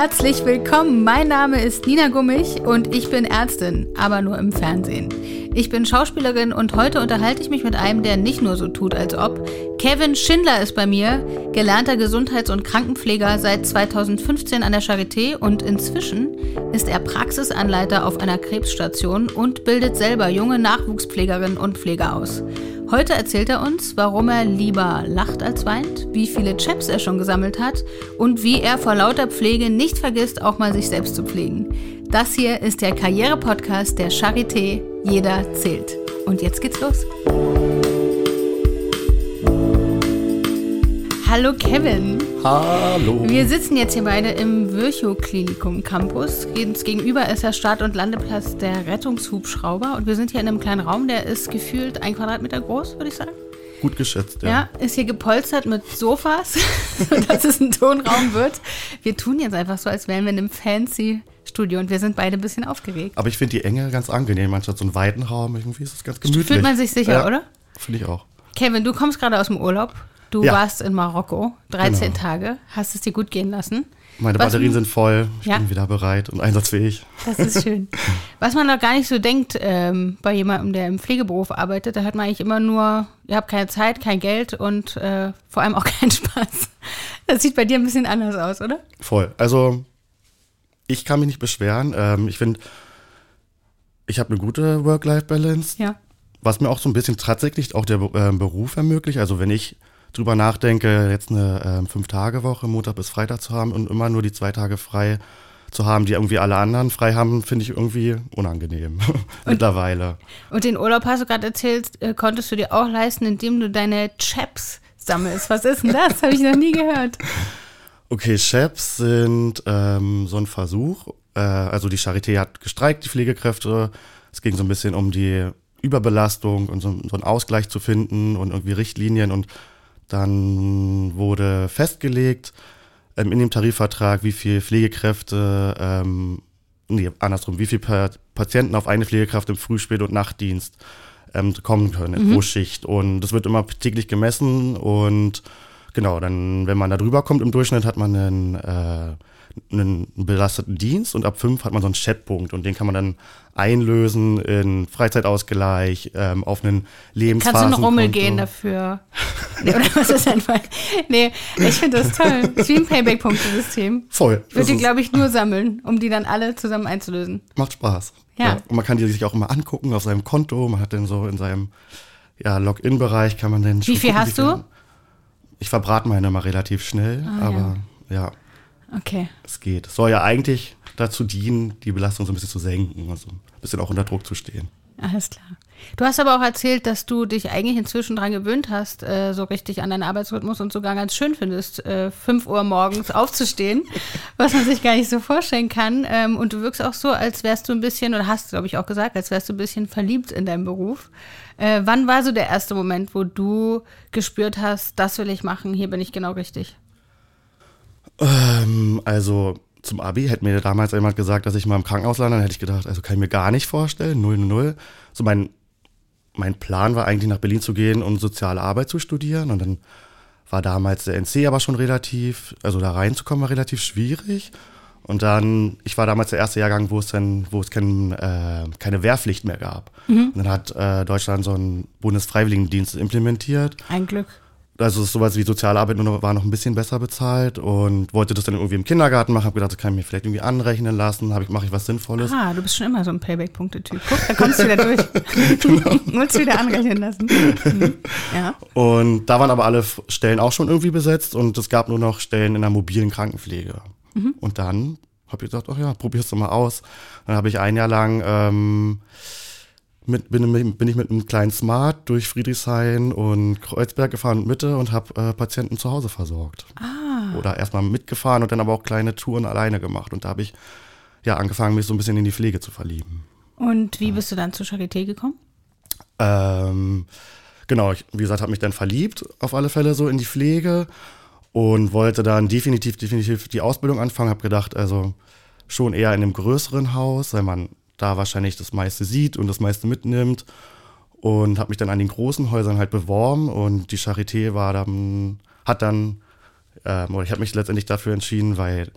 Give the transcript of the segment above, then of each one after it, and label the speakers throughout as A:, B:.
A: Herzlich willkommen. Mein Name ist Nina Gummich und ich bin Ärztin, aber nur im Fernsehen. Ich bin Schauspielerin und heute unterhalte ich mich mit einem, der nicht nur so tut, als ob. Kevin Schindler ist bei mir, gelernter Gesundheits- und Krankenpfleger seit 2015 an der Charité und inzwischen ist er Praxisanleiter auf einer Krebsstation und bildet selber junge Nachwuchspflegerinnen und Pfleger aus. Heute erzählt er uns, warum er lieber lacht als weint, wie viele Chaps er schon gesammelt hat und wie er vor lauter Pflege nicht vergisst, auch mal sich selbst zu pflegen. Das hier ist der Karriere-Podcast der Charité. Jeder zählt. Und jetzt geht's los. Hallo Kevin.
B: Hallo.
A: Wir sitzen jetzt hier beide im Virchow-Klinikum Campus. Uns gegenüber ist der Start- und Landeplatz der Rettungshubschrauber. Und wir sind hier in einem kleinen Raum, der ist gefühlt ein Quadratmeter groß, würde ich sagen.
B: Gut geschätzt, ja.
A: Ja, ist hier gepolstert mit Sofas, dass es ein Tonraum wird. Wir tun jetzt einfach so, als wären wir in einem fancy Studio und wir sind beide ein bisschen aufgeregt.
B: Aber ich finde die Enge ganz angenehm. Anstatt so einen weiten Raum, irgendwie ist es ganz gemütlich.
A: Fühlt man sich sicher,
B: ja,
A: oder?
B: Finde ich auch.
A: Kevin, du kommst gerade aus dem Urlaub. Du
B: Ja.
A: warst in Marokko, 13
B: Genau.
A: Tage, hast es dir gut gehen lassen.
B: Meine
A: Was-
B: Batterien sind voll, ich
A: Ja.
B: bin wieder bereit und einsatzfähig.
A: Das ist schön. Was man doch gar nicht so denkt ähm, bei jemandem, der im Pflegeberuf arbeitet, da hat man eigentlich immer nur, ihr habt keine Zeit, kein Geld und äh, vor allem auch keinen Spaß. Das sieht bei dir ein bisschen anders aus, oder?
B: Voll. Also, ich kann mich nicht beschweren. Ähm, ich finde, ich habe eine gute Work-Life-Balance,
A: Ja.
B: was mir auch so ein bisschen tatsächlich auch der ähm, Beruf ermöglicht. Also, wenn ich drüber nachdenke, jetzt eine ähm, Fünf-Tage-Woche, Montag bis Freitag zu haben und immer nur die zwei Tage frei zu haben, die irgendwie alle anderen frei haben, finde ich irgendwie unangenehm mittlerweile.
A: Und den Urlaub hast du gerade erzählt, äh, konntest du dir auch leisten, indem du deine Chaps sammelst. Was ist denn das? Habe ich noch nie gehört.
B: Okay, Chefs sind ähm, so ein Versuch. Äh, also die Charité hat gestreikt, die Pflegekräfte. Es ging so ein bisschen um die Überbelastung und so, so einen Ausgleich zu finden und irgendwie Richtlinien. Und dann wurde festgelegt ähm, in dem Tarifvertrag, wie viel Pflegekräfte, ähm, nee, andersrum, wie viel pa Patienten auf eine Pflegekraft im Früh-, Spät- und Nachtdienst ähm, kommen können pro Schicht. Und das wird immer täglich gemessen und Genau, dann, wenn man da drüber kommt im Durchschnitt, hat man einen, äh, einen belasteten Dienst und ab fünf hat man so einen Chatpunkt und den kann man dann einlösen in Freizeitausgleich, ähm, auf einen Lebensphasen.
A: Kannst du einen Rummel gehen dafür? Nee, oder was ist einfach? Nee, ich finde das toll. Das ist wie ein Payback-Punktesystem.
B: Voll.
A: Ich würde die, glaube ich, nur sammeln, um die dann alle zusammen einzulösen.
B: macht Spaß.
A: Ja.
B: Und man kann die sich auch immer angucken auf seinem Konto. Man hat dann so in seinem ja, Login-Bereich kann man dann schon
A: Wie viel
B: gucken,
A: hast du?
B: Ich verbrate meine immer relativ schnell,
A: Ah,
B: aber ja.
A: Okay.
B: es geht. Es soll ja eigentlich dazu dienen, die Belastung so ein bisschen zu senken, also ein bisschen auch unter Druck zu stehen.
A: Alles klar. Du hast aber auch erzählt, dass du dich eigentlich inzwischen dran gewöhnt hast, äh, so richtig an deinen Arbeitsrhythmus und sogar ganz schön findest, äh, 5 Uhr morgens aufzustehen, was man sich gar nicht so vorstellen kann. Ähm, und du wirkst auch so, als wärst du ein bisschen, oder hast, glaube ich, auch gesagt, als wärst du ein bisschen verliebt in deinem Beruf. Äh, wann war so der erste Moment, wo du gespürt hast, das will ich machen, hier bin ich genau richtig?
B: Ähm, also zum Abi hätte mir damals jemand gesagt, dass ich mal im Krankenhaus lande, dann hätte ich gedacht, also kann ich mir gar nicht vorstellen, null, null. So mein, mein Plan war eigentlich nach Berlin zu gehen und soziale Arbeit zu studieren und dann war damals der NC aber schon relativ, also da reinzukommen war relativ schwierig. Und dann, ich war damals der erste Jahrgang, wo es dann, wo es kein, äh, keine Wehrpflicht mehr gab. Und dann hat äh, Deutschland so einen Bundesfreiwilligendienst implementiert.
A: Ein Glück.
B: Also sowas wie Sozialarbeit nur war noch ein bisschen besser bezahlt und wollte das dann irgendwie im Kindergarten machen. Habe gedacht, das kann ich mir vielleicht irgendwie anrechnen lassen. Hab ich, mache ich was Sinnvolles.
A: Ah, du bist schon immer so ein Payback-Punkte-Typ. Guck, da kommst du wieder durch. Musst du wieder anrechnen lassen. Mhm. Ja.
B: Und da waren aber alle Stellen auch schon irgendwie besetzt und es gab nur noch Stellen in der mobilen Krankenpflege. Und dann habe ich gesagt, ach ja, probier's doch mal aus. Dann habe ich ein Jahr lang ähm, mit, bin, bin ich mit einem kleinen Smart durch Friedrichshain und Kreuzberg gefahren und Mitte und habe äh, Patienten zu Hause versorgt. Oder erstmal mitgefahren und dann aber auch kleine Touren alleine gemacht. Und da habe ich ja angefangen, mich so ein bisschen in die Pflege zu verlieben.
A: Und wie bist du dann zur Charité gekommen?
B: Ähm, genau, ich, wie gesagt, habe mich dann verliebt, auf alle Fälle so in die Pflege und wollte dann definitiv, definitiv die Ausbildung anfangen. Habe gedacht, also schon eher in einem größeren Haus, weil man da wahrscheinlich das meiste sieht und das meiste mitnimmt. Und habe mich dann an den großen Häusern halt beworben und die Charité war dann, hat dann, ähm, oder ich habe mich letztendlich dafür entschieden, weil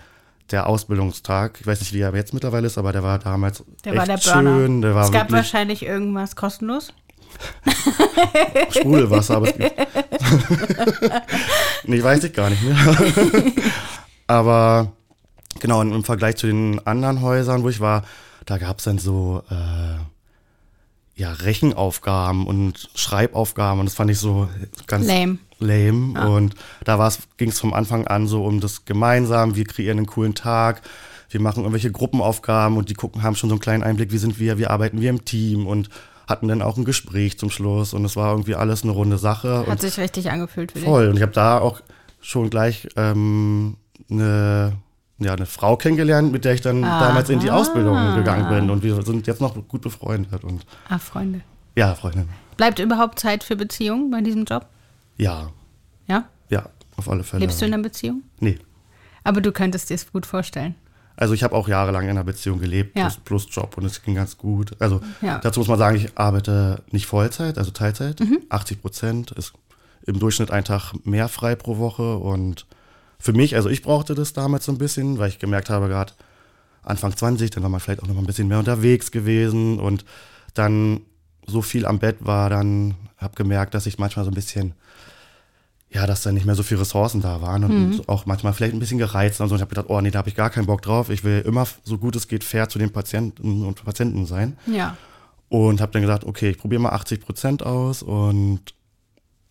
B: der Ausbildungstag. Ich weiß nicht, wie er jetzt mittlerweile ist, aber der war damals
A: Der
B: echt
A: war der
B: schön. Der war
A: es gab wahrscheinlich irgendwas kostenlos.
B: Sprudelwasser, aber es gibt. nee, weiß ich gar nicht mehr. aber genau, und im Vergleich zu den anderen Häusern, wo ich war, da gab es dann so äh, ja, Rechenaufgaben und Schreibaufgaben und das fand ich so ganz
A: Lame.
B: lame. Und da ging es vom Anfang an so um das gemeinsam, wir kreieren einen coolen Tag, wir machen irgendwelche Gruppenaufgaben und die gucken, haben schon so einen kleinen Einblick, wie sind wir, wie arbeiten wir im Team und hatten dann auch ein Gespräch zum Schluss und es war irgendwie alles eine runde Sache.
A: Hat sich richtig angefühlt für dich.
B: voll. Und ich habe da auch schon gleich ähm, eine, ja, eine Frau kennengelernt, mit der ich dann damals in die
A: Aha.
B: Ausbildung gegangen bin. Und wir sind jetzt noch gut befreundet. Und
A: Ah, Freunde.
B: ja, Freundin.
A: Bleibt überhaupt Zeit für Beziehungen bei diesem Job?
B: Ja,
A: Ja?
B: ja, auf alle Fälle.
A: Lebst du in einer Beziehung?
B: Nee.
A: Aber du könntest dir es gut vorstellen.
B: Also ich habe auch jahrelang in einer Beziehung gelebt,
A: Ja.
B: plus, plus Job und es ging ganz gut. Also
A: Ja.
B: dazu muss man sagen, ich arbeite nicht Vollzeit, also Teilzeit.
A: Mhm.
B: 80 Prozent ist im Durchschnitt ein Tag mehr frei pro Woche. Und für mich, also ich brauchte das damals so ein bisschen, weil ich gemerkt habe, gerade Anfang 20, dann war man vielleicht auch noch mal ein bisschen mehr unterwegs gewesen und dann so viel am Bett war, dann habe gemerkt, dass ich manchmal so ein bisschen ja, dass da nicht mehr so viele Ressourcen da waren und auch manchmal vielleicht ein bisschen gereizt und so. Und ich habe gedacht, oh nee, da habe ich gar keinen Bock drauf. Ich will immer so gut es geht fair zu den Patienten und Patienten sein.
A: Ja.
B: Und habe dann gesagt, okay, ich probiere mal 80 Prozent aus und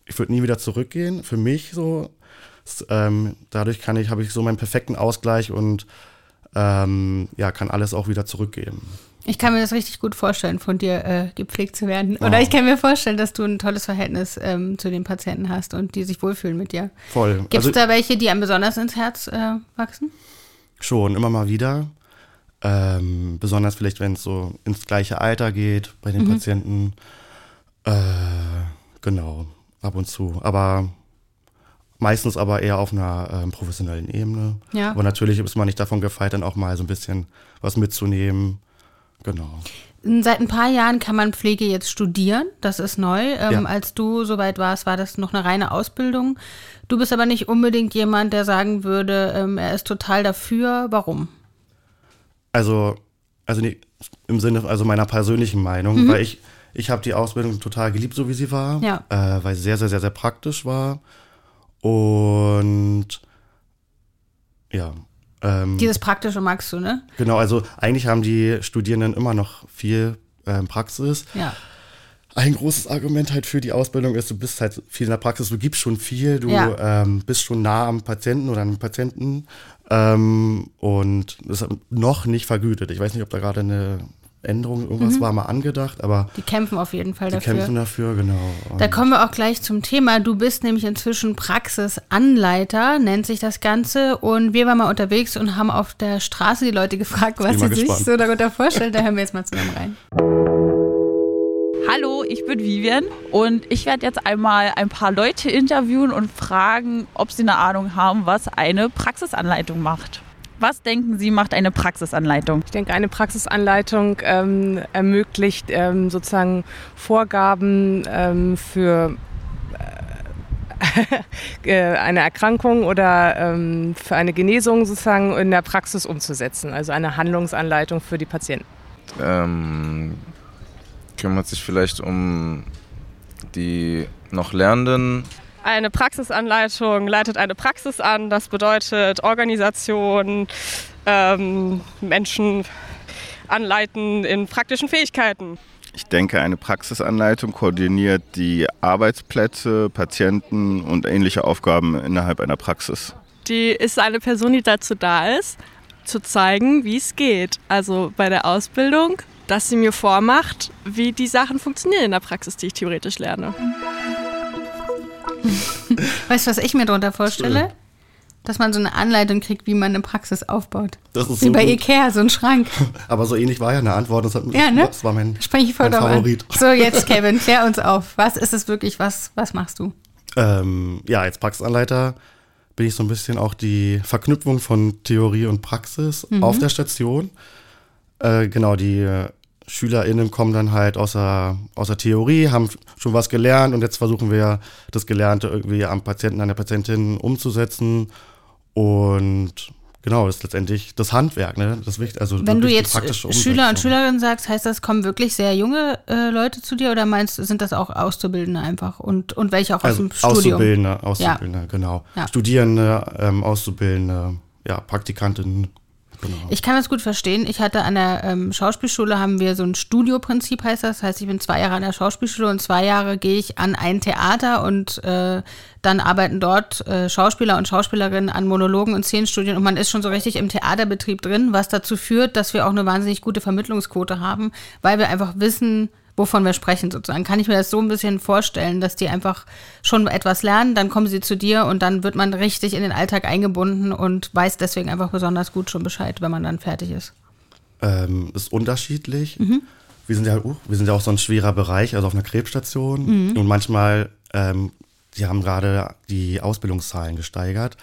B: ich würde nie wieder zurückgehen. Für mich so, ähm, dadurch kann ich, habe ich so meinen perfekten Ausgleich und ähm, ja, kann alles auch wieder zurückgeben.
A: Ich kann mir das richtig gut vorstellen, von dir äh, gepflegt zu werden. Oder ich kann mir vorstellen, dass du ein tolles Verhältnis ähm, zu den Patienten hast und die sich wohlfühlen mit dir.
B: Voll.
A: Gibt es
B: Also
A: da welche, die einem besonders ins Herz äh, wachsen?
B: schon, immer mal wieder. Ähm, besonders vielleicht, wenn es so ins gleiche Alter geht bei den Patienten. Äh, genau, ab und zu. Aber meistens aber eher auf einer ähm, professionellen Ebene.
A: Ja.
B: Aber natürlich ist man nicht davon gefeit, dann auch mal so ein bisschen was mitzunehmen. Genau.
A: Seit ein paar Jahren kann man Pflege jetzt studieren. Das ist neu. Ähm,
B: Ja.
A: Als du soweit warst, war das noch eine reine Ausbildung. Du bist aber nicht unbedingt jemand, der sagen würde, ähm, er ist total dafür. Warum?
B: Also, also nee, im Sinne also meiner persönlichen Meinung, weil ich, ich habe die Ausbildung total geliebt, so wie sie war,
A: Ja.
B: äh, weil sie sehr, sehr, sehr, sehr praktisch war. Und ja, ähm,
A: Dieses Praktische magst du, ne?
B: genau, also eigentlich haben die Studierenden immer noch viel ähm, Praxis.
A: Ja.
B: Ein großes Argument halt für die Ausbildung ist, du bist halt viel in der Praxis, du gibst schon viel, du
A: Ja.
B: ähm, bist schon nah am Patienten oder den Patienten ähm, und das ist noch nicht vergütet. Ich weiß nicht, ob da gerade eine Änderung, irgendwas war mal angedacht, aber
A: Die kämpfen auf jeden Fall
B: die
A: Mhm. dafür.
B: kämpfen dafür, genau.
A: Da
B: Und
A: kommen wir auch gleich zum Thema. Du bist nämlich inzwischen Praxisanleiter, nennt sich das Ganze. Und wir waren mal unterwegs und haben auf der Straße die Leute gefragt, was sie
B: mal
A: sich
B: gespannt.
A: so darunter vorstellen. Da hören wir jetzt mal zusammen rein.
C: Hallo, ich bin Vivian und ich werde jetzt einmal ein paar Leute interviewen und fragen, ob sie eine Ahnung haben, was eine Praxisanleitung macht. Was denken Sie, macht eine Praxisanleitung?
D: Ich denke, eine Praxisanleitung ähm, ermöglicht ähm, sozusagen Vorgaben ähm, für äh, äh, eine Erkrankung oder ähm, für eine Genesung sozusagen in der Praxis umzusetzen. Also eine Handlungsanleitung für die Patienten.
E: ähm, kümmert sich vielleicht um die noch Lernenden.
F: Eine Praxisanleitung leitet eine Praxis an. Das bedeutet Organisation, ähm, Menschen anleiten in praktischen Fähigkeiten.
G: Ich denke, eine Praxisanleitung koordiniert die Arbeitsplätze, Patienten und ähnliche Aufgaben innerhalb einer Praxis.
H: Die ist eine Person, die dazu da ist, zu zeigen, wie es geht. Also bei der Ausbildung, dass sie mir vormacht, wie die Sachen funktionieren in der Praxis, die ich theoretisch lerne.
A: Weißt du, was ich mir darunter vorstelle? Dass man so eine Anleitung kriegt, wie man eine Praxis aufbaut.
B: das ist
A: Wie
B: so
A: bei
B: gut.
A: Ikea, so ein Schrank.
B: Aber so ähnlich war ja eine Antwort. Das, hat,
A: Ja, ne?
B: das war mein,
A: Spreche ich voll
B: mein
A: drauf an.
B: Favorit.
A: So, jetzt Kevin, klär uns auf. Was ist es wirklich? Was, was machst du?
B: Ähm, ja, als Praxisanleiter bin ich so ein bisschen auch die Verknüpfung von Theorie und Praxis auf der Station. Äh, genau, die SchülerInnen kommen dann halt aus der, aus der Theorie, haben schon was gelernt und jetzt versuchen wir, das Gelernte irgendwie am Patienten, an der Patientin umzusetzen. Und genau, das ist letztendlich das Handwerk, ne? Das wichtig, also
A: Wenn du jetzt
B: praktische
A: Schüler und. Schülerinnen sagst, heißt das, kommen wirklich sehr junge äh, Leute zu dir oder meinst du, sind das auch Auszubildende einfach und, und welche auch
B: Also
A: aus dem Studium?
B: Auszubildende, Auszubildende, genau.
A: Ja.
B: Studierende, ähm, Auszubildende, ja, Praktikantinnen, genau.
A: Ich kann das gut verstehen. Ich hatte an der ähm, Schauspielschule haben wir so ein Studioprinzip heißt das. Das heißt, ich bin zwei Jahre an der Schauspielschule und zwei Jahre gehe ich an ein Theater und äh, dann arbeiten dort äh, Schauspieler und Schauspielerinnen an Monologen und Szenenstudien und man ist schon so richtig im Theaterbetrieb drin, was dazu führt, dass wir auch eine wahnsinnig gute Vermittlungsquote haben, weil wir einfach wissen, wovon wir sprechen sozusagen. Kann ich mir das so ein bisschen vorstellen, dass die einfach schon etwas lernen, dann kommen sie zu dir und dann wird man richtig in den Alltag eingebunden und weiß deswegen einfach besonders gut schon Bescheid, wenn man dann fertig ist.
B: ähm, ist unterschiedlich.
A: Mhm.
B: Wir sind ja, uh, wir sind ja auch so ein schwerer Bereich, also auf einer Krebsstation.
A: Mhm.
B: Und manchmal, ähm, die haben gerade die Ausbildungszahlen gesteigert.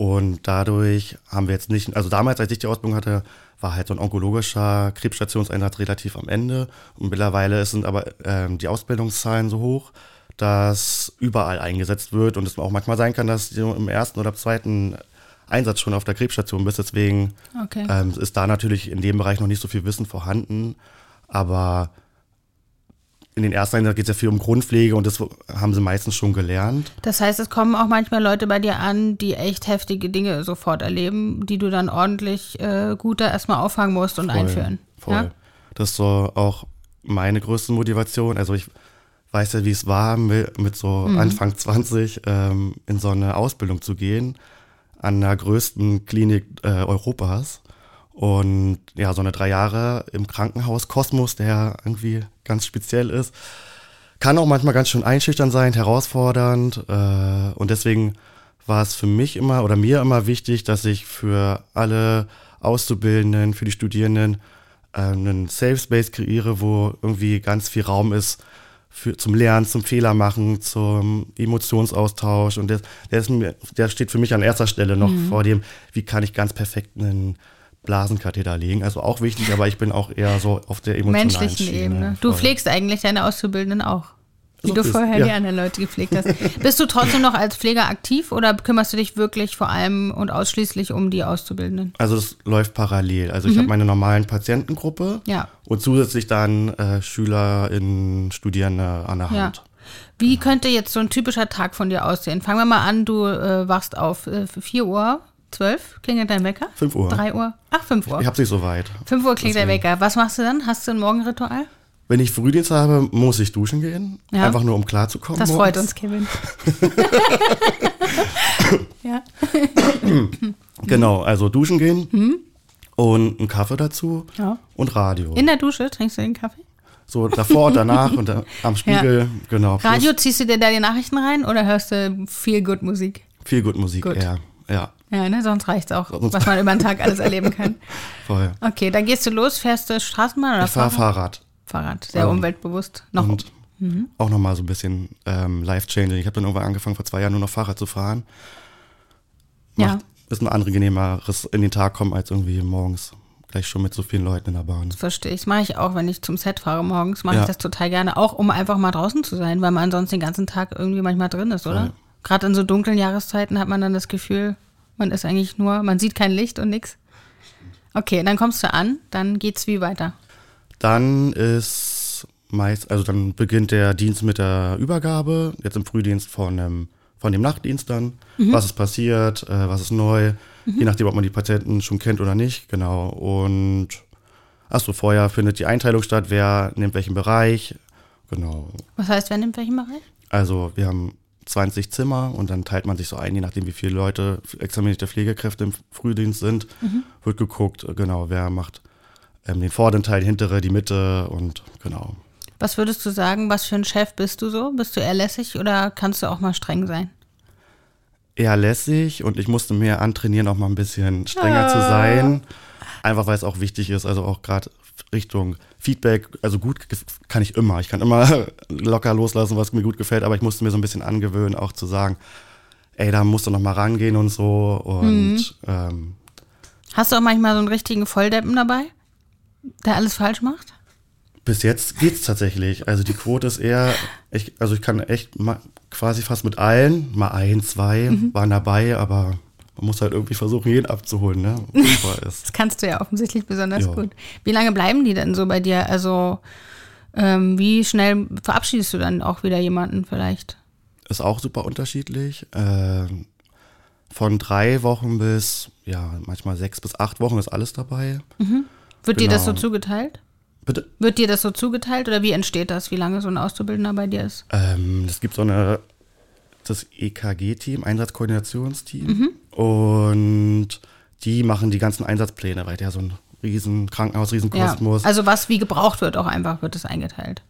B: Und dadurch haben wir jetzt nicht, also damals, als ich die Ausbildung hatte, war halt so ein onkologischer Krebsstationseinsatz relativ am Ende. Und mittlerweile sind aber ähm, die Ausbildungszahlen so hoch, dass überall eingesetzt wird und es auch manchmal sein kann, dass du im ersten oder zweiten Einsatz schon auf der Krebsstation bist. Deswegen
A: Okay.
B: ähm, ist da natürlich in dem Bereich noch nicht so viel Wissen vorhanden. Aber in den ersten Einsatz geht es ja viel um Grundpflege und das haben sie meistens schon gelernt.
A: Das heißt, es kommen auch manchmal Leute bei dir an, die echt heftige Dinge sofort erleben, die du dann ordentlich äh, gut da erstmal auffangen musst und einführen.
B: Voll.
A: Ja?
B: Das ist so auch meine größte Motivation. Also ich weiß ja, wie es war, mit, mit so
A: Mhm.
B: Anfang 20 ähm, in so eine Ausbildung zu gehen an der größten Klinik äh, Europas. Und ja, so eine drei Jahre im Krankenhaus Kosmos, der irgendwie ganz speziell ist, kann auch manchmal ganz schön einschüchtern sein, herausfordernd. Äh, und deswegen war es für mich immer oder mir immer wichtig, dass ich für alle Auszubildenden, für die Studierenden äh, einen Safe Space kreiere, wo irgendwie ganz viel Raum ist für, zum Lernen, zum Fehler machen, zum Emotionsaustausch. Und der, der, ist der steht für mich an erster Stelle noch
A: Mhm.
B: vor dem, wie kann ich ganz perfekt einen Blasenkatheter legen. Also auch wichtig, aber ich bin auch eher so auf der emotionalen
A: Menschlichen
B: Schiene.
A: Ebene. Du
B: Voll.
A: pflegst eigentlich deine Auszubildenden auch. Wie
B: So
A: du
B: ist-
A: vorher
B: ja.
A: die anderen Leute gepflegt hast. Bist du trotzdem noch als Pfleger aktiv oder kümmerst du dich wirklich vor allem und ausschließlich um die Auszubildenden?
B: Also das läuft parallel. Also ich
A: Mhm.
B: habe meine normalen Patientengruppe
A: Ja.
B: und zusätzlich dann äh, SchülerInnen, Studierende an der
A: Ja.
B: Hand.
A: Wie könnte jetzt so ein typischer Tag von dir aussehen? Fangen wir mal an, du äh, wachst auf äh, 4 Uhr, 12, klingelt dein Wecker?
B: 5 Uhr.
A: 3 Uhr? Ach, 5 Uhr.
B: Ich hab's nicht so weit.
A: 5 Uhr klingt der
B: Deswegen.
A: Wecker. Was machst du dann? Hast du ein Morgenritual?
B: Wenn ich Frühdienst habe, muss ich duschen gehen.
A: Ja.
B: Einfach nur, um klarzukommen.
A: Das freut
B: morgens.
A: uns, Kevin. ja.
B: Genau, also duschen gehen und einen Kaffee dazu
A: Mhm. Ja.
B: und Radio.
A: In der Dusche trinkst du den Kaffee?
B: so davor und danach und am Spiegel, genau. plus
A: Radio, ziehst du dir da die Nachrichten rein oder hörst du viel Good Musik?
B: Viel gut Musik,
A: Gut.
B: ja. Ja,
A: Ja, ne? Sonst reicht's auch,
B: Sonst-
A: was man über den Tag alles erleben kann.
B: voll.
A: Okay, dann gehst du los, fährst du Straßenbahn oder
B: Ich fahre
A: Fahrrad?
B: Fahrrad.
A: Sehr
B: Ähm,
A: umweltbewusst. Noch.
B: Und auch nochmal so ein bisschen ähm, life-changing. Ich habe dann irgendwann angefangen, vor zwei Jahren nur noch Fahrrad zu fahren.
A: Ja.
B: Macht, Ist ein angenehmeres in den Tag kommen, als irgendwie morgens gleich schon mit so vielen Leuten in der Bahn.
A: Verstehe ich. Das mache ich auch, wenn ich zum Set fahre morgens, mache
B: Ja.
A: ich das total gerne. Auch um einfach mal draußen zu sein, weil man sonst den ganzen Tag irgendwie manchmal drin ist, oder?
B: Voll.
A: Gerade in so dunklen Jahreszeiten hat man dann das Gefühl, man ist eigentlich nur, man sieht kein Licht und nix. Okay, dann kommst du an, dann geht's wie weiter.
B: Dann ist meist, also dann beginnt der Dienst mit der Übergabe, jetzt im Frühdienst von dem, von dem Nachtdienst dann. Was ist passiert, äh, was ist neu, je nachdem, ob man die Patienten schon kennt oder nicht, genau. Und achso, vorher findet die Einteilung statt, wer nimmt welchen Bereich, genau.
A: Was heißt, wer nimmt welchen Bereich?
B: Also wir haben 20 Zimmer und dann teilt man sich so ein, je nachdem wie viele Leute, examinierte Pflegekräfte im Frühdienst sind, wird geguckt, äh, genau, wer macht ähm, den vorderen Teil, die hintere, die Mitte und genau.
A: Was würdest du sagen, was für ein Chef bist du so? Bist du eher lässig oder kannst du auch mal streng sein?
B: Eher lässig und ich musste mir antrainieren, auch mal ein bisschen strenger zu sein. Einfach weil es auch wichtig ist, also auch gerade Richtung Feedback, also gut kann ich immer. Ich kann immer locker loslassen, was mir gut gefällt, aber ich musste mir so ein bisschen angewöhnen, auch zu sagen, ey, da musst du noch mal rangehen und so. Und ähm,
A: Hast du auch manchmal so einen richtigen Volldeppen dabei, der alles falsch macht?
B: Bis jetzt geht's tatsächlich. Also die Quote ist eher, ich, also ich kann echt quasi fast mit allen, mal ein, zwei waren dabei, aber man muss halt irgendwie versuchen, jeden abzuholen, ne?
A: Das kannst du ja offensichtlich besonders
B: Ja.
A: gut. Wie lange bleiben die denn so bei dir? Also, ähm, wie schnell verabschiedest du dann auch wieder jemanden vielleicht?
B: Ist auch super unterschiedlich. Ähm, von drei Wochen bis, ja, manchmal sechs bis acht Wochen ist alles dabei.
A: Wird dir das so
B: Genau.
A: zugeteilt?
B: Bitte?
A: Wird dir das so zugeteilt oder wie entsteht das, wie lange so ein Auszubildender bei dir ist?
B: Ähm, es gibt so eine, das EKG-Team, Einsatzkoordinationsteam. Und die machen die ganzen Einsatzpläne, weil der so ein riesen Krankenhaus, riesen
A: Ja.
B: Kosmos.
A: Also was wie gebraucht wird, auch einfach wird es eingeteilt.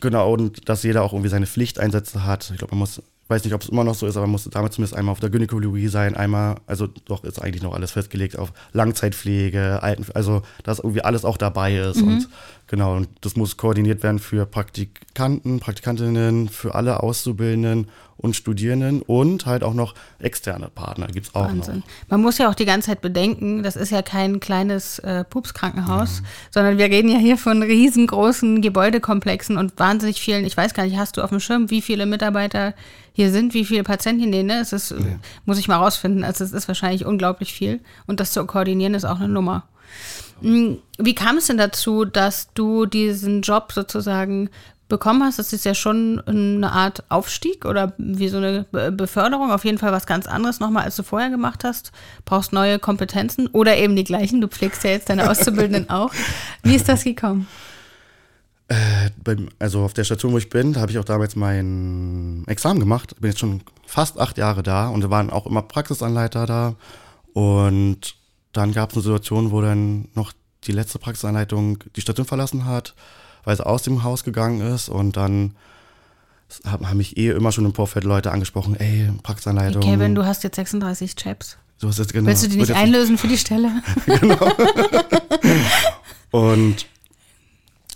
B: Genau, und dass jeder auch irgendwie seine Pflichteinsätze hat. Ich glaube, man muss, weiß nicht, ob es immer noch so ist, aber man musste damit zumindest einmal auf der Gynäkologie sein, einmal, also doch ist eigentlich noch alles festgelegt auf Langzeitpflege, Alten, also dass irgendwie alles auch dabei ist. Und genau, und das muss koordiniert werden für Praktikanten, Praktikantinnen, für alle Auszubildenden und Studierenden und halt auch noch externe Partner gibt es auch
A: Wahnsinn.
B: noch.
A: Man muss ja auch die ganze Zeit bedenken, das ist ja kein kleines äh, Pupskrankenhaus, sondern wir reden ja hier von riesengroßen Gebäudekomplexen und wahnsinnig vielen, ich weiß gar nicht, hast du auf dem Schirm, wie viele Mitarbeiter hier sind, wie viele Patienten hier? Ne? Es ist, muss ich mal rausfinden, also es ist wahrscheinlich unglaublich viel und das zu koordinieren ist auch eine Nummer. Mm, Wie kam es denn dazu, dass du diesen Job sozusagen bekommen hast? Das ist ja schon eine Art Aufstieg oder wie so eine Be- Beförderung. Auf jeden Fall was ganz anderes nochmal, als du vorher gemacht hast. Brauchst neue Kompetenzen oder eben die gleichen. Du pflegst ja jetzt deine Auszubildenden auch. Wie ist das gekommen?
B: Beim, also auf der Station, wo ich bin, da habe ich auch damals mein Examen gemacht. Bin jetzt schon fast acht Jahre da und da waren auch immer Praxisanleiter da. Und dann gab es eine Situation, wo dann noch die letzte Praxisanleitung die Station verlassen hat, weil sie aus dem Haus gegangen ist. Und dann haben, mich eh immer schon im Vorfeld Leute angesprochen, ey, Praxisanleitung.
A: Kevin, du hast jetzt 36 Chaps.
B: so ist es genau.
A: Willst du die nicht
B: jetzt
A: einlösen für die Stelle?
B: Und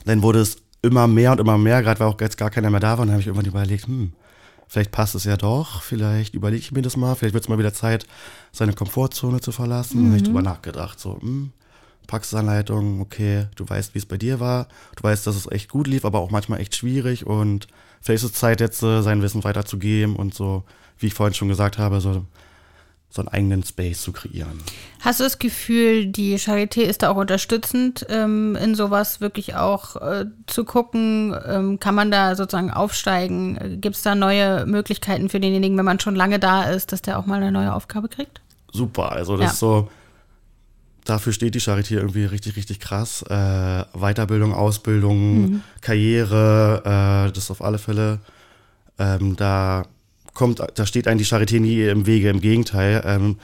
B: dann wurde es immer mehr und immer mehr, gerade weil auch jetzt gar keiner mehr da war. Und dann habe ich irgendwann überlegt, hm, vielleicht passt es ja doch, vielleicht überlege ich mir das mal, vielleicht wird es mal wieder Zeit, seine Komfortzone zu verlassen. Und dann habe ich drüber nachgedacht, so, hm, Praxisanleitung, okay, du weißt, wie es bei dir war, du weißt, dass es echt gut lief, aber auch manchmal echt schwierig. Und vielleicht ist es Zeit jetzt, äh, sein Wissen weiterzugeben und so, wie ich vorhin schon gesagt habe, so, so einen eigenen Space zu kreieren.
A: Hast du das Gefühl, die Charité ist da auch unterstützend, ähm, in sowas wirklich auch äh, zu gucken? Ähm, kann man da sozusagen aufsteigen? Gibt es da neue Möglichkeiten für denjenigen, wenn man schon lange da ist, dass der auch mal eine neue Aufgabe kriegt?
B: super. Also das
A: Ja.
B: ist so, dafür steht die Charité irgendwie richtig, richtig krass. Äh, Weiterbildung, Ausbildung, Karriere, äh, das auf alle Fälle. Ähm, da kommt, da steht eigentlich die Charité nie im Wege, im Gegenteil. Ähm,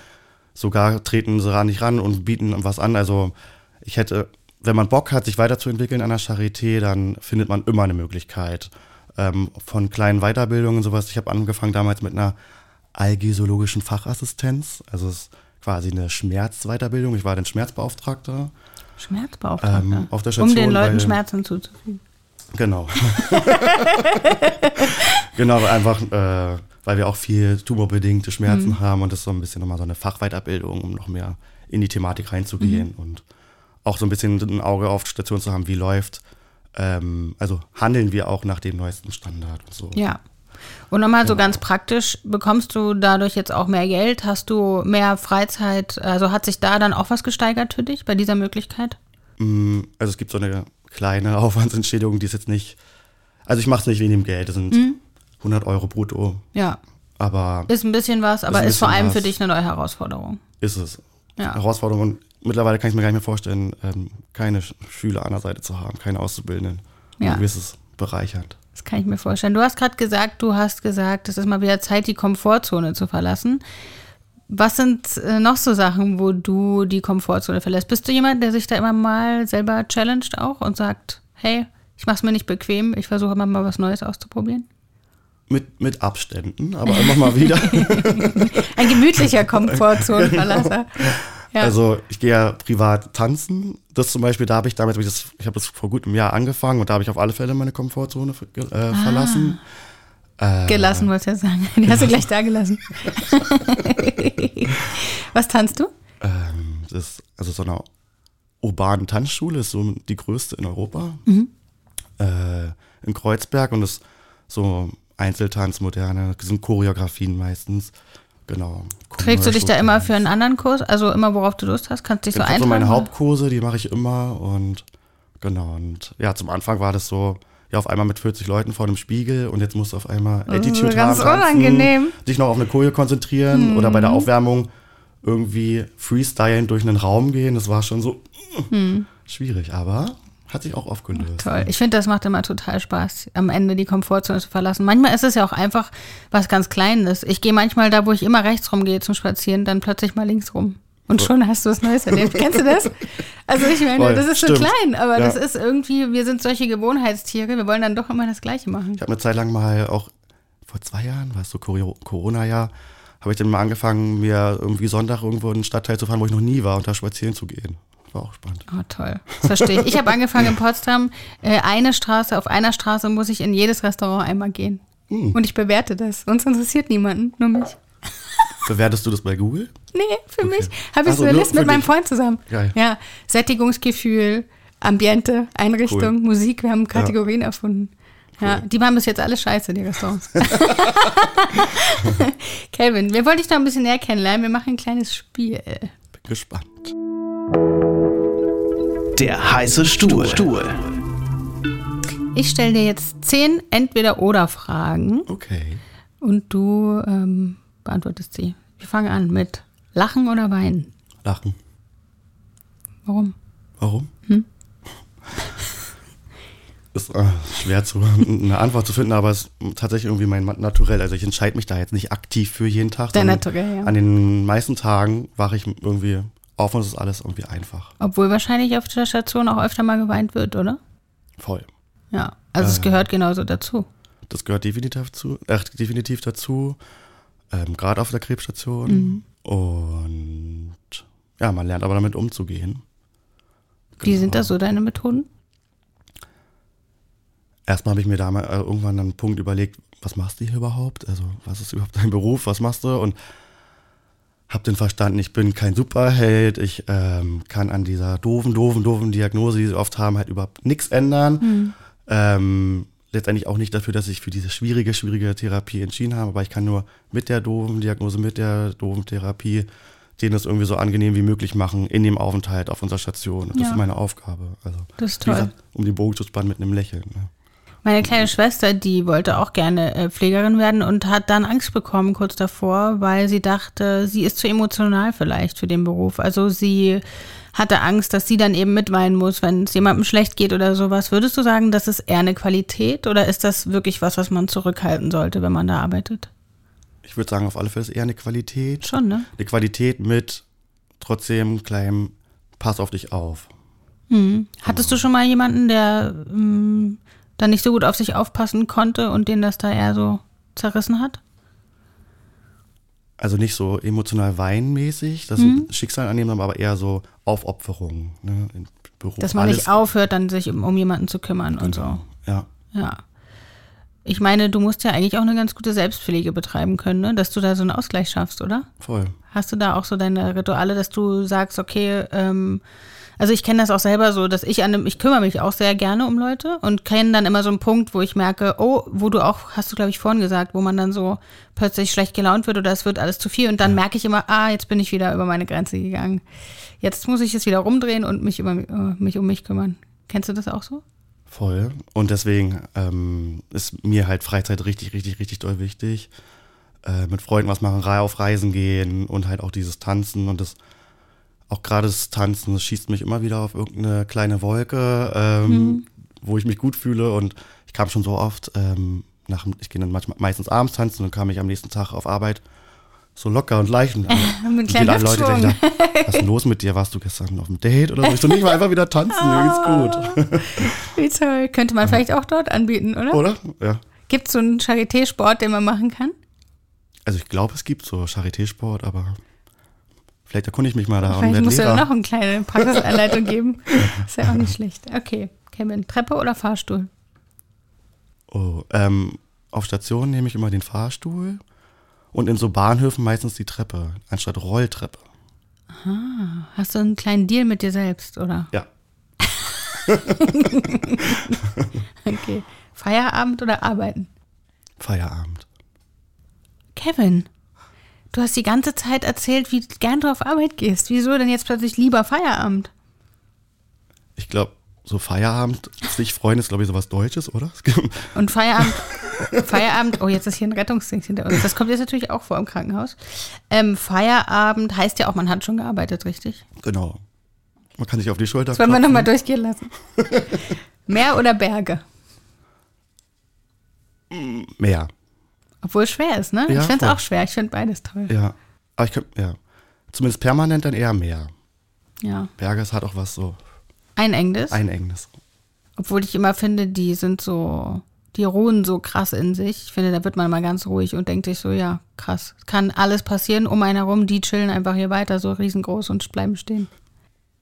B: sogar treten sie ran nicht ran und bieten was an. Also ich hätte, wenn man Bock hat, sich weiterzuentwickeln an der Charité, dann findet man immer eine Möglichkeit. Ähm, von kleinen Weiterbildungen und sowas. Ich habe angefangen damals mit einer algesiologischen Fachassistenz. Also es ist quasi eine Schmerzweiterbildung. Ich war dann Schmerzbeauftragter.
A: Schmerzbeauftragter.
B: Ähm, auf der
A: um den
B: Station,
A: Leuten
B: weil-
A: Schmerzen zuzufügen.
B: Genau. genau, einfach, äh, weil wir auch viel tumorbedingte Schmerzen
A: Mhm.
B: haben und das ist so ein bisschen nochmal so eine Fachweiterbildung, um noch mehr in die Thematik reinzugehen
A: Mhm.
B: und auch so ein bisschen ein Auge auf die Station zu haben, wie läuft. Ähm, also handeln wir auch nach dem neuesten Standard und so.
A: Ja. Und nochmal so
B: Genau.
A: ganz praktisch, bekommst du dadurch jetzt auch mehr Geld? Hast du mehr Freizeit? Also hat sich da dann auch was gesteigert für dich bei dieser Möglichkeit?
B: Mm, Also es gibt so eine kleine Aufwandsentschädigung, die ist jetzt nicht, also ich mache es nicht wegen dem Geld, das sind
A: Mhm.
B: 100 Euro brutto,
A: Ja,
B: aber
A: ist ein bisschen was, aber
B: ein
A: ist, vor allem für
B: was.
A: dich eine neue Herausforderung.
B: ist es.
A: Ja.
B: Herausforderung und mittlerweile kann ich mir gar nicht mehr vorstellen, ähm, keine Sch- Schüler an der Seite zu haben, keine Auszubildenden.
A: Ja.
B: Irgendwie ist es bereichernd.
A: Das kann ich mir vorstellen. Du hast gerade gesagt, du hast gesagt, es ist mal wieder Zeit, die Komfortzone zu verlassen. Was sind äh, noch so Sachen, wo du die Komfortzone verlässt? Bist du jemand, der sich da immer mal selber challenged auch und sagt, hey, ich mach's mir nicht bequem, ich versuche immer mal was Neues auszuprobieren?
B: Mit, mit Abständen, aber immer mal wieder.
A: Ein gemütlicher Komfortzonenverlasser. Ja.
B: Also ich gehe ja privat tanzen. Das zum Beispiel, da habe ich damals, hab ich, das- ich habe das vor gut einem Jahr angefangen und da habe ich auf alle Fälle meine Komfortzone äh,
A: Ah.
B: verlassen. Äh,
A: gelassen, wollte ich ja sagen. Die hast du gleich da gelassen. was tanzt du?
B: Ähm, das ist also so eine urbane Tanzschule, ist so die größte in Europa.
A: Mhm.
B: Äh, in Kreuzberg und das ist so Einzeltanz, moderne, das sind Choreografien meistens. genau.
A: Trägst du dich da immer für einen anderen Kurs? Also immer, worauf du Lust hast? Kannst du dich so eintragen?
B: so meine
A: oder?
B: Hauptkurse, die mache ich immer und genau. Und ja, zum Anfang war das so, ja, auf einmal mit 40 Leuten vor dem Spiegel und jetzt musst du auf einmal Attitude
A: ganz
B: haben, tanzen,
A: unangenehm.
B: dich noch auf eine Choreo konzentrieren oder
A: Mhm.
B: bei der Aufwärmung irgendwie freestylen durch einen Raum gehen. Das war schon so
A: Hm.
B: schwierig, aber hat sich auch aufgelöst.
A: Toll. Ich finde, das macht immer total Spaß, am Ende die Komfortzone zu verlassen. Manchmal ist es ja auch einfach was ganz Kleines. Ich gehe manchmal da, wo ich immer rechts rumgehe zum Spazieren, dann plötzlich mal links rum. Und schon hast du was Neues erlebt. Kennst du das? Also ich meine,
B: Voll,
A: das ist so
B: stimmt.
A: klein, aber
B: Ja.
A: das ist irgendwie, wir sind solche Gewohnheitstiere, wir wollen dann doch immer das Gleiche machen.
B: Ich habe eine Zeit lang mal auch vor zwei Jahren, war es so Corona-Jahr, habe ich dann mal angefangen, mir irgendwie Sonntag irgendwo in einen Stadtteil zu fahren, wo ich noch nie war und da spazieren zu gehen. War auch spannend.
A: Oh, toll. Das verstehe ich. Ich habe angefangen in Potsdam, äh, eine Straße, auf einer Straße muss ich in jedes Restaurant einmal gehen.
B: Hm.
A: Und ich bewerte das. Sonst interessiert niemanden, nur mich.
B: Bewertest du das bei Google?
A: Nee, für mich. Habe ich so eine Liste mit meinem. Freund zusammen.
B: Geil.
A: Ja, Sättigungsgefühl, Ambiente, Einrichtung,
B: Cool.
A: Musik. Wir haben Kategorien erfunden. Ja, die waren bis jetzt alle scheiße, die Restaurants. Kelvin, wir wollten dich noch ein bisschen näher kennenlernen. Wir machen ein kleines Spiel.
B: Bin gespannt.
I: Der heiße Stuhl.
A: Ich stelle dir jetzt zehn Entweder-Oder-Fragen
B: Okay.
A: und du ähm, beantwortest sie. Wir fangen an mit Lachen oder Weinen.
B: Lachen.
A: Warum?
B: Warum?
A: Hm?
B: Ist äh, schwer zu, eine Antwort zu finden, aber es ist tatsächlich irgendwie mein Naturell. Also ich entscheide mich da jetzt nicht aktiv für jeden Tag. Sondern
A: Naturell, ja.
B: An den meisten Tagen wache ich irgendwie auf und es ist alles irgendwie einfach.
A: Obwohl wahrscheinlich auf der Station auch öfter mal geweint wird, oder?
B: Voll.
A: Ja, also es
B: Äh.
A: gehört genauso dazu.
B: Das gehört definitiv, zu, äh, definitiv dazu. Ähm, Gerade auf der Krebsstation.
A: Mhm.
B: Und ja, man lernt aber damit umzugehen.
A: Wie sind
B: Genau.
A: das so deine Methoden?
B: Erstmal habe ich mir da mal äh, irgendwann einen Punkt überlegt, was machst du hier überhaupt? Also, was ist überhaupt dein Beruf? Was machst du? Und habe den verstanden, ich bin kein Superheld, ich ähm, kann an dieser doofen, doofen, doofen Diagnose, die sie oft haben, halt überhaupt nichts ändern.
A: Hm.
B: Ähm, letztendlich auch nicht dafür, dass ich für diese schwierige, schwierige Therapie entschieden habe, aber ich kann nur mit der doofen Diagnose, mit der doofen Therapie denen es irgendwie so angenehm wie möglich machen in dem Aufenthalt auf unserer Station. Und Das
A: Ja.
B: ist meine Aufgabe. Also,
A: Das ist toll.
B: gesagt, um die Bogen zu spannen mit einem Lächeln. Ne?
A: Meine kleine Schwester, die wollte auch gerne äh, Pflegerin werden und hat dann Angst bekommen kurz davor, weil sie dachte, sie ist zu emotional vielleicht für den Beruf. Also sie hatte Angst, dass sie dann eben mitweinen muss, wenn es jemandem schlecht geht oder sowas. Würdest du sagen, das ist eher eine Qualität oder ist das wirklich was, was man zurückhalten sollte, wenn man da arbeitet?
B: Ich würde sagen, auf alle Fälle ist eher eine Qualität.
A: Schon, ne?
B: Eine Qualität mit trotzdem kleinem Pass auf dich auf.
A: Hm. Hattest du schon mal jemanden, der ähm, da nicht so gut auf sich aufpassen konnte und den das da eher so zerrissen hat?
B: Also nicht so emotional weinmäßig, das
A: Mhm.
B: Schicksal annehmen, aber eher so Aufopferung. Ne? Im Beruf.
A: Dass man nicht aufhört, dann sich um, um jemanden zu kümmern und so.
B: Ja.
A: Ja. Ich meine, du musst ja eigentlich auch eine ganz gute Selbstpflege betreiben können, ne? dass du da so einen Ausgleich schaffst, oder?
B: Voll.
A: Hast du da auch so deine Rituale, dass du sagst, okay, ähm, also ich kenne das auch selber so, dass ich an dem, ich kümmere mich auch sehr gerne um Leute und kenne dann immer so einen Punkt, wo ich merke, oh, wo du auch, hast du glaube ich vorhin gesagt, wo man dann so plötzlich schlecht gelaunt wird oder es wird alles zu viel und dann merke ich immer, ah, jetzt bin ich wieder über meine Grenze gegangen. Jetzt muss ich es wieder rumdrehen und mich, über, äh, mich um mich kümmern. Kennst du das auch so?
B: Voll. Und deswegen ähm, ist mir halt Freizeit richtig, richtig, richtig doll wichtig. Äh, mit Freunden was machen, auf Reisen gehen und halt auch dieses Tanzen und das, auch gerade das Tanzen, das schießt mich immer wieder auf irgendeine kleine Wolke, ähm,
A: Mhm.
B: wo ich mich gut fühle und ich kam schon so oft, ähm, nach, ich gehe dann manchmal, meistens abends tanzen und kam ich am nächsten Tag auf Arbeit so locker und leicht. Und,
A: Mit
B: und
A: kleinen
B: viele Leute denken, da, was ist denn los mit dir? Warst du gestern auf dem Date oder so? Ich so, nicht mal einfach wieder tanzen, mir geht's gut.
A: Wie toll. Könnte man vielleicht auch dort anbieten, oder?
B: Oder? Ja.
A: Gibt es so einen Charité-Sport, den man machen kann?
B: Also ich glaube, es gibt so Charité-Sport, aber vielleicht erkunde ich mich mal da und
A: Vielleicht musst du
B: Lehrer.
A: noch eine kleine Praxisanleitung geben. Ist ja auch nicht schlecht. Okay, Kevin, Treppe oder Fahrstuhl?
B: Oh, ähm, auf Stationen nehme ich immer den Fahrstuhl und in so Bahnhöfen meistens die Treppe, anstatt Rolltreppe.
A: Aha. Hast du einen kleinen Deal mit dir selbst, oder?
B: Ja.
A: Okay. Feierabend oder arbeiten?
B: Feierabend.
A: Kevin, Du hast die ganze Zeit erzählt, wie gern du auf Arbeit gehst. Wieso denn jetzt plötzlich lieber Feierabend?
B: Ich glaube, so Feierabend, sich freuen ist, glaube ich, sowas Deutsches, oder?
A: Und Feierabend, Feierabend, oh, jetzt ist hier ein Rettungsding hinter uns. Das kommt jetzt natürlich auch vor im Krankenhaus. Ähm, Feierabend heißt ja auch, man hat schon gearbeitet, richtig?
B: Genau. Man kann sich auf die Schulter
A: Das wollen wir nochmal durchgehen lassen. Meer oder Berge?
B: Mehr,
A: Obwohl es schwer ist, ne?
B: Ja,
A: ich finde es auch schwer. Ich finde beides toll.
B: ja. Aber ich könnte, ja. Zumindest permanent dann eher mehr.
A: Ja.
B: Berge, es hat auch was so
A: Einengendes.
B: Einengendes.
A: Obwohl ich immer finde, die sind so, die ruhen so krass in sich. Ich finde, da wird man mal ganz ruhig und denkt sich so, ja, krass. Kann alles passieren um einen herum. Die chillen einfach hier weiter, so riesengroß und bleiben stehen.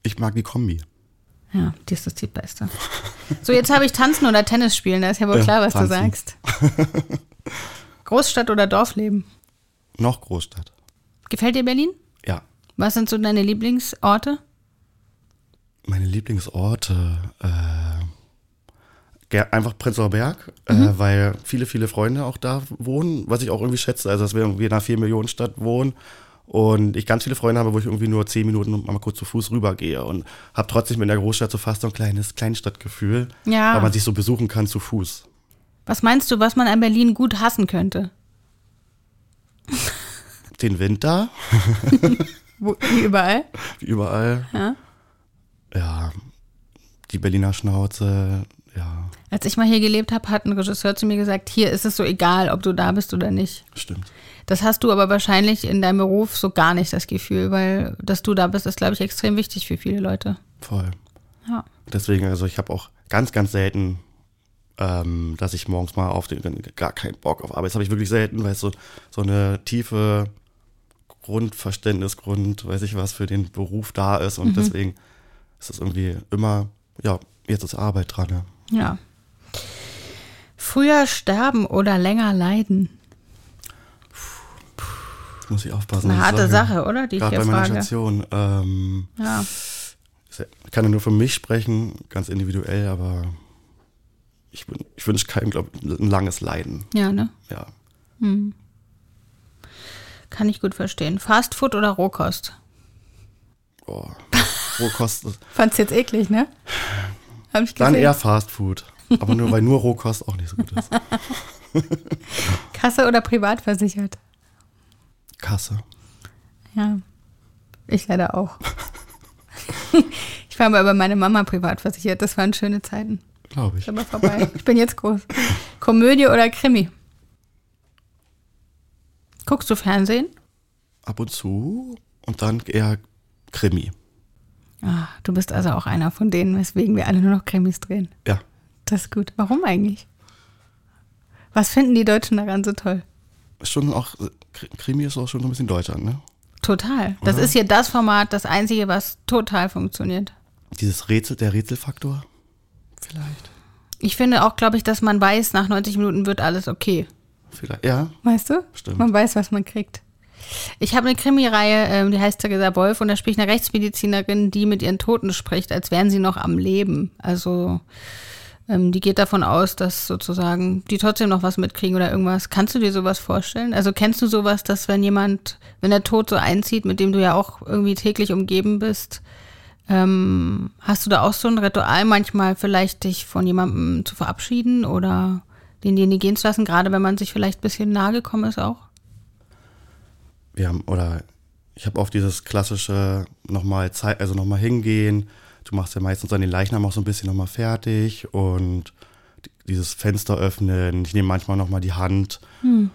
B: Ich mag die Kombi.
A: Ja, die ist das die Beste. So, jetzt habe ich Tanzen oder Tennis spielen. Da ist ja wohl klar, was
B: tanzen.
A: du sagst. Großstadt oder Dorfleben?
B: Noch Großstadt.
A: Gefällt dir Berlin?
B: Ja.
A: Was sind so deine Lieblingsorte?
B: Meine Lieblingsorte, äh, einfach Prenzlauer Berg,
A: Mhm.
B: äh, weil viele, viele Freunde auch da wohnen, was ich auch irgendwie schätze, also dass wir irgendwie in einer 4-Millionen-Stadt wohnen und ich ganz viele Freunde habe, wo ich irgendwie nur 10 Minuten mal kurz zu Fuß rübergehe und habe trotzdem in der Großstadt so fast so ein kleines Kleinstadtgefühl,
A: Ja.
B: weil man sich so besuchen kann zu Fuß.
A: Was meinst du, was man an Berlin gut hassen könnte?
B: Den Winter,
A: Wo, wie überall?
B: wie überall,
A: Ja.
B: ja, die Berliner Schnauze, ja,
A: Als ich mal hier gelebt habe, hat ein Regisseur zu mir gesagt, hier ist es so egal, ob du da bist oder nicht.
B: stimmt.
A: Das hast du aber wahrscheinlich in deinem Beruf so gar nicht das Gefühl, weil dass du da bist, ist, glaube ich, extrem wichtig für viele Leute.
B: Voll.
A: Ja.
B: Deswegen, also ich habe auch ganz, ganz selten, ähm, dass ich morgens mal auf den, gar keinen Bock auf Arbeit. Das habe ich wirklich selten, weil es so, so eine tiefe Grundverständnis, Grund, weiß ich was, für den Beruf da ist. Und
A: Mhm.
B: deswegen ist es irgendwie immer, ja, jetzt ist Arbeit dran. Ja.
A: Ja. Früher sterben oder länger leiden?
B: Jetzt muss ich aufpassen.
A: Eine
B: ich
A: harte
B: sage.
A: Sache, oder? Die ich
B: Gerade
A: hier
B: bei meiner
A: frage.
B: Station. Ähm,
A: Ja.
B: ich kann ja nur für mich sprechen, ganz individuell, aber ich, ich wünsche keinem, glaube ich, ein langes Leiden.
A: Ja, ne?
B: Ja.
A: Hm. Kann ich gut verstehen. Fastfood oder Rohkost?
B: Oh. Rohkost ist
A: Fand's jetzt eklig, ne? Hab ich
B: Dann eher Fast Food. Aber nur, weil nur Rohkost auch nicht so gut ist.
A: Kasse oder privat versichert?
B: Kasse.
A: Ja. Ich leider auch. ich war aber bei meiner Mama privat versichert. Das waren schöne Zeiten.
B: Glaube ich.
A: Ist aber vorbei. Ich bin jetzt groß. Komödie oder Krimi? Guckst du Fernsehen?
B: Ab und zu und dann eher Krimi.
A: Ah, du bist also auch einer von denen, weswegen wir alle nur noch Krimis drehen.
B: Ja.
A: Das ist gut. Warum eigentlich? Was finden die Deutschen daran so toll?
B: Schon auch, Krimi ist auch schon so ein bisschen Deutschland, ne?
A: Total. Das
B: Oder?
A: ist hier das Format, das einzige, was total funktioniert.
B: Dieses Rätsel, der Rätselfaktor? Vielleicht.
A: Ich finde auch, glaube ich, dass man weiß, nach 90 Minuten wird alles okay.
B: Vielleicht. Ja,
A: Weißt du?
B: Stimmt.
A: Man weiß, was man kriegt. Ich habe eine Krimireihe, ähm, die heißt Theresa Wolf und da spricht eine Rechtsmedizinerin, die mit ihren Toten spricht, als wären sie noch am Leben. Also ähm, die geht davon aus, dass sozusagen die trotzdem noch was mitkriegen oder irgendwas. Kannst du dir sowas vorstellen? Also kennst du sowas, dass wenn jemand, wenn der Tod so einzieht, mit dem du ja auch irgendwie täglich umgeben bist, ähm, hast du da auch so ein Ritual manchmal vielleicht dich von jemandem zu verabschieden oder den dir nie gehen zu lassen, gerade wenn man sich vielleicht ein bisschen nahe gekommen ist auch?
B: wir haben, oder ich habe oft dieses klassische nochmal Zeit, also nochmal hingehen. Du machst ja meistens dann den Leichnam auch so ein bisschen nochmal fertig und dieses Fenster öffnen. Ich nehme manchmal nochmal die Hand.
A: Hm.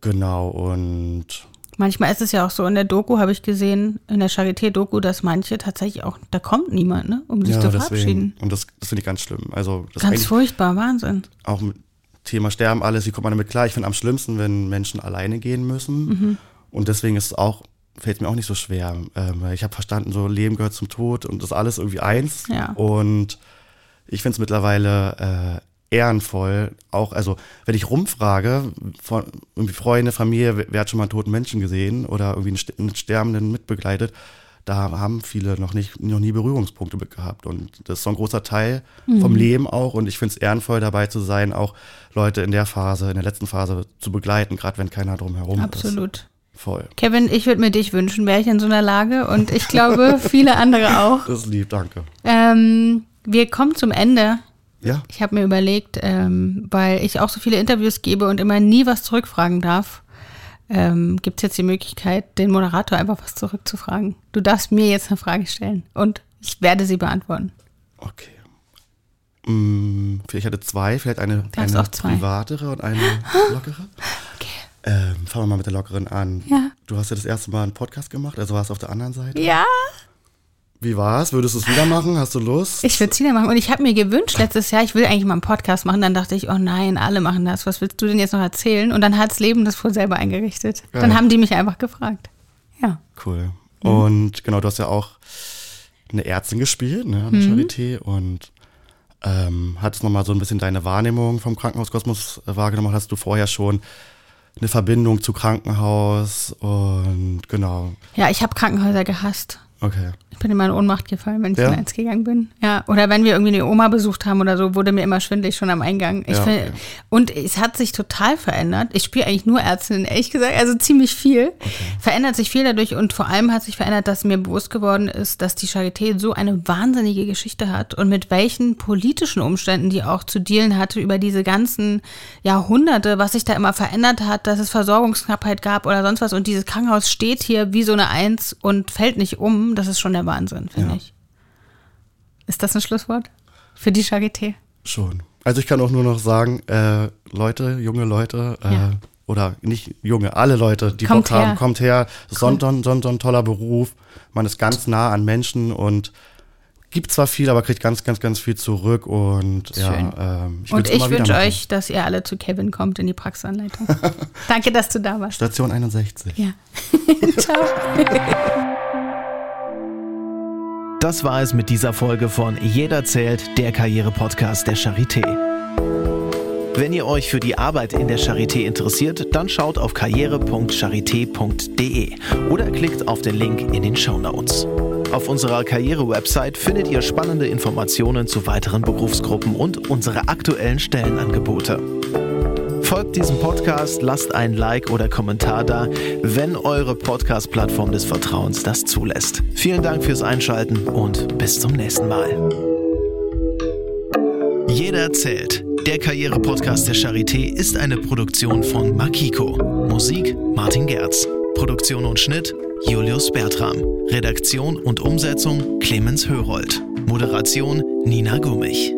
B: Genau, und
A: Manchmal ist es ja auch so, in der Doku habe ich gesehen, in der Charité-Doku, dass manche tatsächlich auch, da kommt niemand, ne, um sich zu verabschieden.
B: Und das, das finde ich ganz schlimm. Also
A: Ganz furchtbar, Wahnsinn.
B: auch mit Thema Sterben alles, wie kommt man damit klar? Ich finde am schlimmsten, wenn Menschen alleine gehen müssen.
A: Mhm.
B: Und deswegen ist es auch, fällt mir auch nicht so schwer. Ähm, ich habe verstanden, so Leben gehört zum Tod und das ist alles irgendwie eins.
A: Ja.
B: Und ich finde es mittlerweile äh, ehrenvoll, auch, also wenn ich rumfrage, von irgendwie Freunde, Familie, wer hat schon mal einen toten Menschen gesehen oder irgendwie einen, St- einen Sterbenden mitbegleitet, da haben viele noch nicht, noch nie Berührungspunkte gehabt. Und das ist so ein großer Teil vom
A: Mhm.
B: Leben auch. Und ich finde es ehrenvoll, dabei zu sein, auch Leute in der Phase, in der letzten Phase zu begleiten, gerade wenn keiner drumherum ist.
A: Absolut.
B: Voll.
A: Kevin, ich würde mir dich wünschen, wäre ich in so einer Lage und ich glaube, viele andere auch.
B: Das ist lieb, danke.
A: Ähm, wir kommen zum Ende.
B: Ja.
A: Ich habe mir überlegt, ähm, weil ich auch so viele Interviews gebe und immer nie was zurückfragen darf, ähm, gibt es jetzt die Möglichkeit, den Moderator einfach was zurückzufragen. Du darfst mir jetzt eine Frage stellen und ich werde sie beantworten.
B: Okay. Hm, vielleicht hatte zwei, vielleicht eine, eine privatere und eine lockere.
A: Okay.
B: Ähm, fangen wir mal mit der lockeren an.
A: Ja.
B: Du hast ja das erste Mal einen Podcast gemacht, also warst du auf der anderen Seite.
A: Ja,
B: Wie war's? Würdest du es wieder machen? Hast du Lust?
A: ich würde es wieder machen. Und ich habe mir gewünscht letztes Jahr, ich will eigentlich mal einen Podcast machen. Dann dachte ich, oh nein, alle machen das. Was willst du denn jetzt noch erzählen? Und dann hat's Leben das wohl selber eingerichtet. Dann
B: Geil.
A: haben die mich einfach gefragt. Ja.
B: Cool.
A: Mhm.
B: Und genau, du hast ja auch eine Ärztin gespielt, ne, an der
A: Mhm.
B: Charité und ähm, hattest nochmal so ein bisschen deine Wahrnehmung vom Krankenhauskosmos äh, wahrgenommen. Hast du vorher schon eine Verbindung zu Krankenhaus und genau.
A: Ja, ich habe Krankenhäuser gehasst.
B: Okay.
A: Ich bin immer in Ohnmacht gefallen, wenn ich
B: Ja?
A: in eins gegangen bin. Ja, oder wenn wir irgendwie eine Oma besucht haben oder so, wurde mir immer schwindelig schon am Eingang.
B: Ja,
A: find,
B: okay.
A: Und es hat sich total verändert. Ich spiele eigentlich nur Ärztinnen, ehrlich gesagt, also ziemlich viel. Verändert sich viel dadurch und vor allem hat sich verändert, dass mir bewusst geworden ist, dass die Charité so eine wahnsinnige Geschichte hat und mit welchen politischen Umständen die auch zu dealen hatte über diese ganzen Jahrhunderte, was sich da immer verändert hat, dass es Versorgungsknappheit gab oder sonst was und dieses Krankenhaus steht hier wie so eine Eins und fällt nicht um. Das ist schon der Wahnsinn, finde
B: Ja.
A: ich. Ist das ein Schlusswort für die Charité?
B: Schon. Also ich kann auch nur noch sagen, äh, Leute, junge Leute, äh,
A: Ja.
B: oder nicht junge, alle Leute, die
A: Kommt
B: Bock haben,
A: her.
B: kommt her. Das ist so ein, toller Beruf. Man ist ganz nah an Menschen und gibt zwar viel, aber kriegt ganz, ganz, ganz viel zurück. Und ja, ähm, ich
A: und ich wünsche euch, dass ihr alle zu Kevin kommt in die Praxisanleitung. Danke, dass du da warst.
B: Station 61.
A: Ja. Ciao.
I: Das war es mit dieser Folge von Jeder zählt, der Karriere-Podcast der Charité. Wenn ihr euch für die Arbeit in der Charité interessiert, dann schaut auf karriere.charité.de oder klickt auf den Link in den Show Notes. Auf unserer Karriere-Website findet ihr spannende Informationen zu weiteren Berufsgruppen und unsere aktuellen Stellenangebote. Folgt diesem Podcast, lasst ein Like oder Kommentar da, wenn eure Podcast-Plattform des Vertrauens das zulässt. Vielen Dank fürs Einschalten und bis zum nächsten Mal. Jeder zählt. Der Karriere-Podcast der Charité ist eine Produktion von Makiko. Musik Martin Gerz. Produktion und Schnitt Julius Bertram. Redaktion und Umsetzung Clemens Hörold. Moderation Nina Gummich.